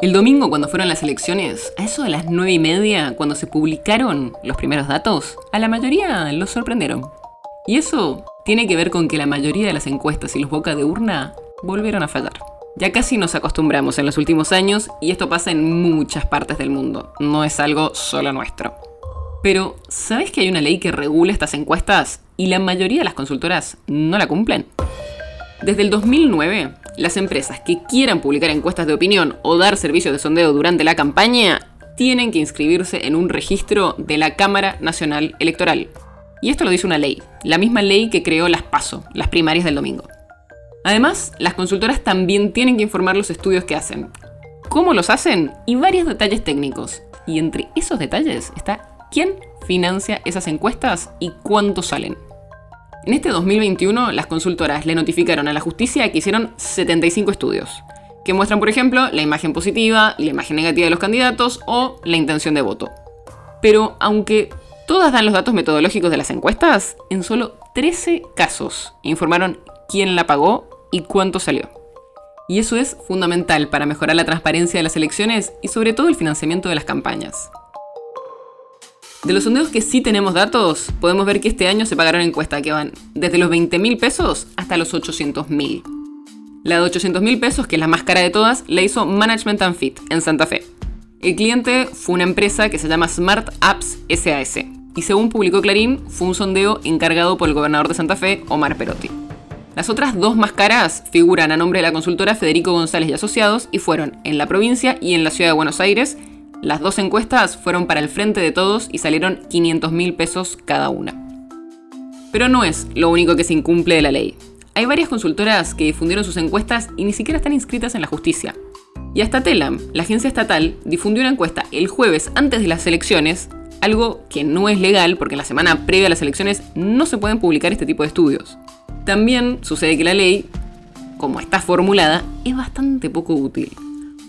El domingo, cuando fueron las elecciones, a eso de las nueve y media, cuando se publicaron los primeros datos, a la mayoría los sorprendieron. Y eso tiene que ver con que la mayoría de las encuestas y los boca de urna volvieron a fallar. Ya casi nos acostumbramos en los últimos años y esto pasa en muchas partes del mundo, no es algo solo nuestro. Pero, ¿sabes que hay una ley que regula estas encuestas y la mayoría de las consultoras no la cumplen? Desde el 2009, las empresas que quieran publicar encuestas de opinión o dar servicios de sondeo durante la campaña tienen que inscribirse en un registro de la Cámara Nacional Electoral. Y esto lo dice una ley, la misma ley que creó las PASO, las primarias del domingo. Además, las consultoras también tienen que informar los estudios que hacen, cómo los hacen y varios detalles técnicos. Y entre esos detalles está quién financia esas encuestas y cuánto salen. En este 2021, las consultoras le notificaron a la justicia que hicieron 75 estudios, que muestran, por ejemplo, la imagen positiva, la imagen negativa de los candidatos o la intención de voto. Pero aunque todas dan los datos metodológicos de las encuestas, en solo 13 casos informaron quién la pagó y cuánto salió. Y eso es fundamental para mejorar la transparencia de las elecciones y sobre todo el financiamiento de las campañas. De los sondeos que sí tenemos datos, podemos ver que este año se pagaron encuestas que van desde los 20 mil pesos hasta los 800 mil. La de 800 mil pesos, que es la más cara de todas, la hizo Management and Fit en Santa Fe. El cliente fue una empresa que se llama Smart Apps SAS. Y según publicó Clarín, fue un sondeo encargado por el gobernador de Santa Fe, Omar Perotti. Las otras dos más caras figuran a nombre de la consultora Federico González y Asociados y fueron en la provincia y en la ciudad de Buenos Aires las dos encuestas fueron para el frente de todos y salieron 500 mil pesos cada una. Pero no es lo único que se incumple de la ley. Hay varias consultoras que difundieron sus encuestas y ni siquiera están inscritas en la justicia. Y hasta Telam, la agencia estatal, difundió una encuesta el jueves antes de las elecciones, algo que no es legal porque en la semana previa a las elecciones no se pueden publicar este tipo de estudios. También sucede que la ley, como está formulada, es bastante poco útil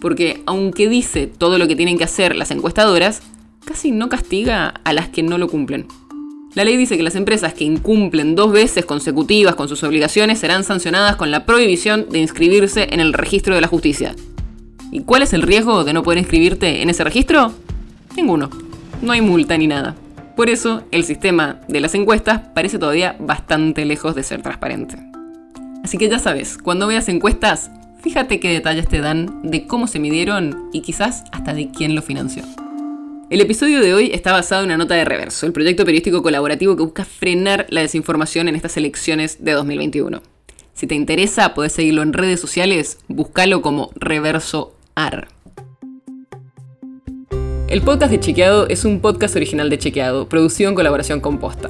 porque aunque dice todo lo que tienen que hacer las encuestadoras, casi no castiga a las que no lo cumplen. La ley dice que las empresas que incumplen dos veces consecutivas con sus obligaciones serán sancionadas con la prohibición de inscribirse en el registro de la justicia. ¿Y cuál es el riesgo de no poder inscribirte en ese registro? Ninguno. No hay multa ni nada. Por eso, el sistema de las encuestas parece todavía bastante lejos de ser transparente. Así que ya sabes, cuando veas encuestas, Fíjate qué detalles te dan de cómo se midieron y quizás hasta de quién lo financió. El episodio de hoy está basado en una nota de Reverso, el proyecto periodístico colaborativo que busca frenar la desinformación en estas elecciones de 2021. Si te interesa, podés seguirlo en redes sociales, búscalo como Reverso AR. El podcast de Chequeado es un podcast original de Chequeado, producido en colaboración con Posta.